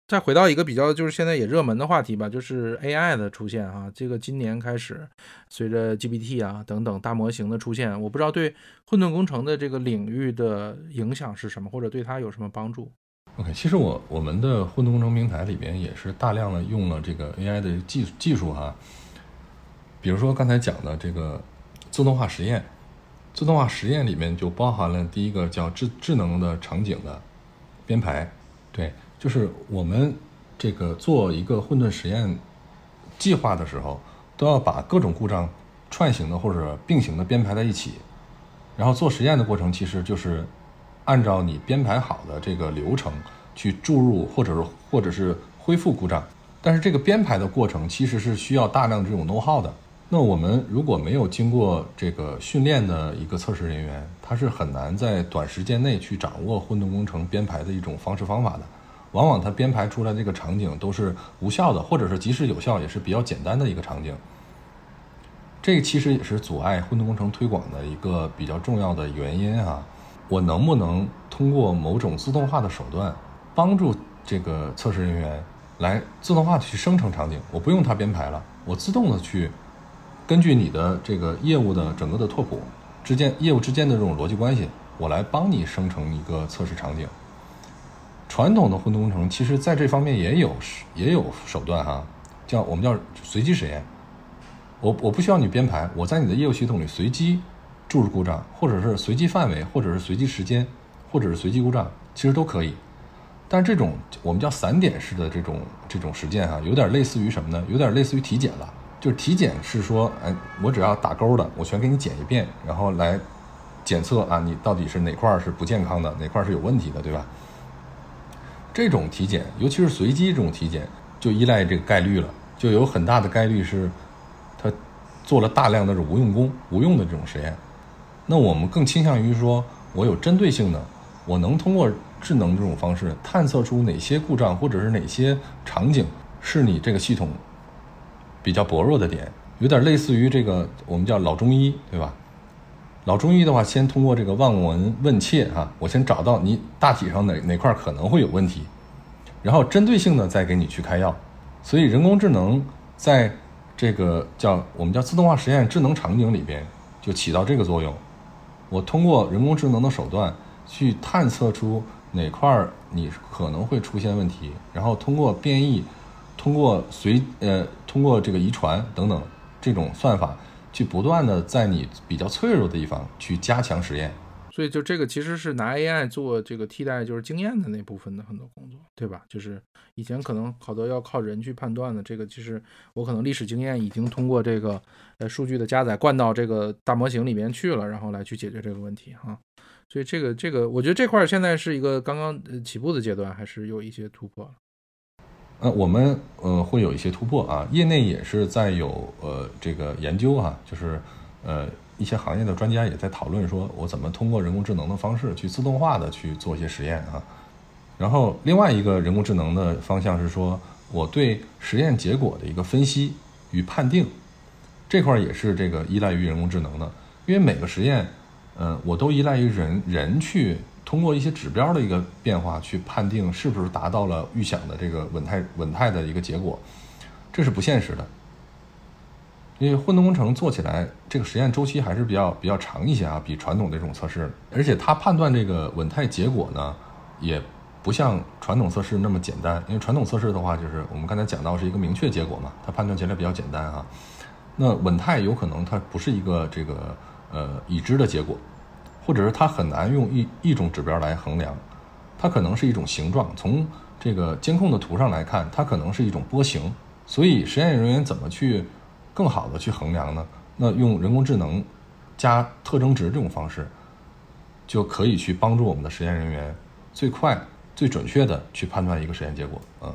再回到一个比较就是现在也热门的话题吧，就是 AI 的出现啊，这个今年开始，随着 GPT 啊等等大模型的出现，我不知道对混沌工程的这个领域的影响是什么，或者对它有什么帮助？OK，其实我我们的混沌工程平台里边也是大量的用了这个 AI 的技技术哈，比如说刚才讲的这个自动化实验，自动化实验里面就包含了第一个叫智智能的场景的编排，对，就是我们这个做一个混沌实验计划的时候，都要把各种故障串行的或者并行的编排在一起，然后做实验的过程其实就是。按照你编排好的这个流程去注入，或者是或者是恢复故障，但是这个编排的过程其实是需要大量这种 know how 的。那我们如果没有经过这个训练的一个测试人员，他是很难在短时间内去掌握混沌工程编排的一种方式方法的。往往他编排出来这个场景都是无效的，或者是即使有效也是比较简单的一个场景。这其实也是阻碍混沌工程推广的一个比较重要的原因啊。我能不能通过某种自动化的手段，帮助这个测试人员来自动化去生成场景？我不用他编排了，我自动的去根据你的这个业务的整个的拓扑之间业务之间的这种逻辑关系，我来帮你生成一个测试场景。传统的混沌工程其实在这方面也有也有手段哈，叫我们叫随机实验。我我不需要你编排，我在你的业务系统里随机。注入故障，或者是随机范围，或者是随机时间，或者是随机故障，其实都可以。但这种我们叫散点式的这种这种实践哈，有点类似于什么呢？有点类似于体检了。就是体检是说，哎，我只要打勾的，我全给你检一遍，然后来检测啊，你到底是哪块是不健康的，哪块是有问题的，对吧？这种体检，尤其是随机这种体检，就依赖这个概率了，就有很大的概率是他做了大量的无用功、无用的这种实验。那我们更倾向于说，我有针对性的，我能通过智能这种方式探测出哪些故障或者是哪些场景是你这个系统比较薄弱的点，有点类似于这个我们叫老中医，对吧？老中医的话，先通过这个望闻问切啊，我先找到你大体上哪哪块可能会有问题，然后针对性的再给你去开药。所以人工智能在这个叫我们叫自动化实验智能场景里边就起到这个作用。我通过人工智能的手段去探测出哪块儿你可能会出现问题，然后通过变异、通过随呃通过这个遗传等等这种算法去不断的在你比较脆弱的地方去加强实验。所以就这个其实是拿 AI 做这个替代，就是经验的那部分的很多工作，对吧？就是以前可能好多要靠人去判断的，这个其实我可能历史经验已经通过这个呃数据的加载灌到这个大模型里面去了，然后来去解决这个问题哈。所以这个这个，我觉得这块现在是一个刚刚起步的阶段，还是有一些突破。呃，我们呃会有一些突破啊，业内也是在有呃这个研究啊，就是呃。一些行业的专家也在讨论，说我怎么通过人工智能的方式去自动化的去做一些实验啊。然后另外一个人工智能的方向是说，我对实验结果的一个分析与判定，这块也是这个依赖于人工智能的。因为每个实验，嗯，我都依赖于人人去通过一些指标的一个变化去判定是不是达到了预想的这个稳态稳态的一个结果，这是不现实的。因为混动工程做起来，这个实验周期还是比较比较长一些啊，比传统的这种测试，而且它判断这个稳态结果呢，也不像传统测试那么简单。因为传统测试的话，就是我们刚才讲到是一个明确结果嘛，它判断起来比较简单啊。那稳态有可能它不是一个这个呃已知的结果，或者是它很难用一一种指标来衡量，它可能是一种形状。从这个监控的图上来看，它可能是一种波形。所以实验人员怎么去？更好的去衡量呢？那用人工智能加特征值这种方式，就可以去帮助我们的实验人员最快、最准确的去判断一个实验结果。嗯，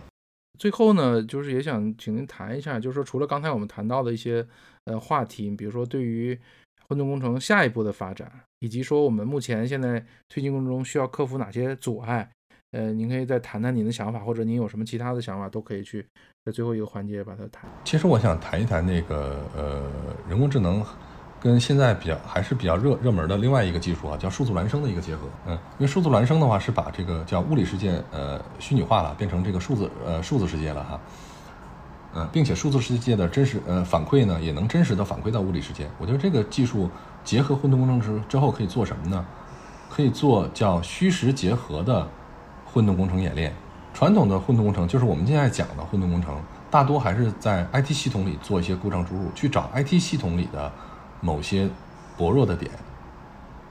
最后呢，就是也想请您谈一下，就是说除了刚才我们谈到的一些呃话题，比如说对于混沌工程下一步的发展，以及说我们目前现在推进过程中需要克服哪些阻碍。呃，您可以再谈谈您的想法，或者您有什么其他的想法，都可以去在最后一个环节把它谈。其实我想谈一谈那个呃，人工智能跟现在比较还是比较热热门的另外一个技术啊，叫数字孪生的一个结合。嗯，因为数字孪生的话是把这个叫物理世界呃虚拟化了，变成这个数字呃数字世界了哈。嗯，并且数字世界的真实呃反馈呢，也能真实的反馈到物理世界。我觉得这个技术结合混沌工程之之后可以做什么呢？可以做叫虚实结合的。混动工程演练，传统的混动工程就是我们现在讲的混动工程，大多还是在 IT 系统里做一些故障注入，去找 IT 系统里的某些薄弱的点、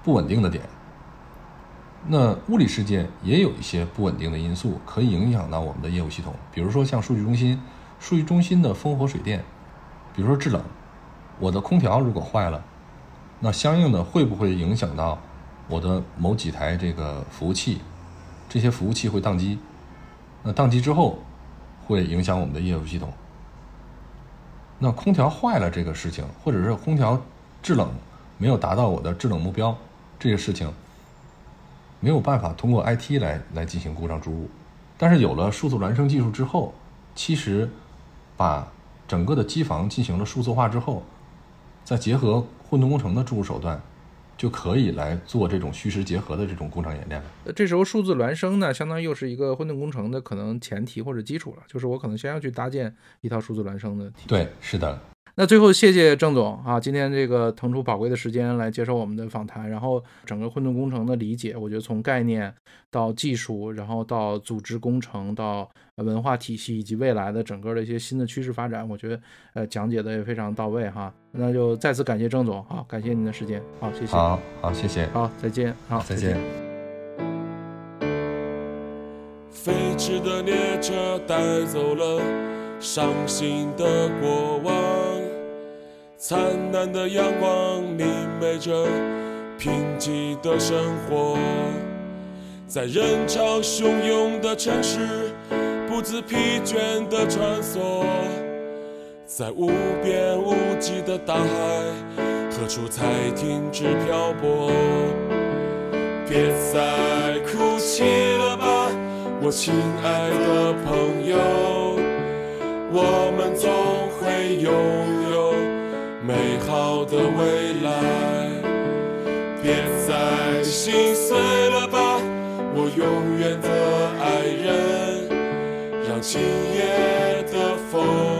不稳定的点。那物理世界也有一些不稳定的因素，可以影响到我们的业务系统，比如说像数据中心，数据中心的风火水电，比如说制冷，我的空调如果坏了，那相应的会不会影响到我的某几台这个服务器？这些服务器会宕机，那宕机之后会影响我们的业务系统。那空调坏了这个事情，或者是空调制冷没有达到我的制冷目标，这个事情没有办法通过 IT 来来进行故障注入。但是有了数字孪生技术之后，其实把整个的机房进行了数字化之后，再结合混动工程的注入手段。就可以来做这种虚实结合的这种工程演练了。这时候数字孪生呢，相当于又是一个混沌工程的可能前提或者基础了。就是我可能先要去搭建一套数字孪生的体系。对，是的。那最后谢谢郑总啊，今天这个腾出宝贵的时间来接受我们的访谈，然后整个混沌工程的理解，我觉得从概念到技术，然后到组织工程，到文化体系以及未来的整个的一些新的趋势发展，我觉得呃讲解的也非常到位哈。那就再次感谢郑总啊，感谢您的时间，好，谢谢。好，好，谢谢。好，再见。好，再见。飞驰的列车带走了伤心的过往。灿烂的阳光明媚着贫瘠的生活，在人潮汹涌的城市不知疲倦地穿梭，在无边无际的大海，何处才停止漂泊？别再哭泣了吧，我亲爱的朋友，我们总会拥有。美好的未来，别再心碎了吧，我永远的爱人，让今夜的风。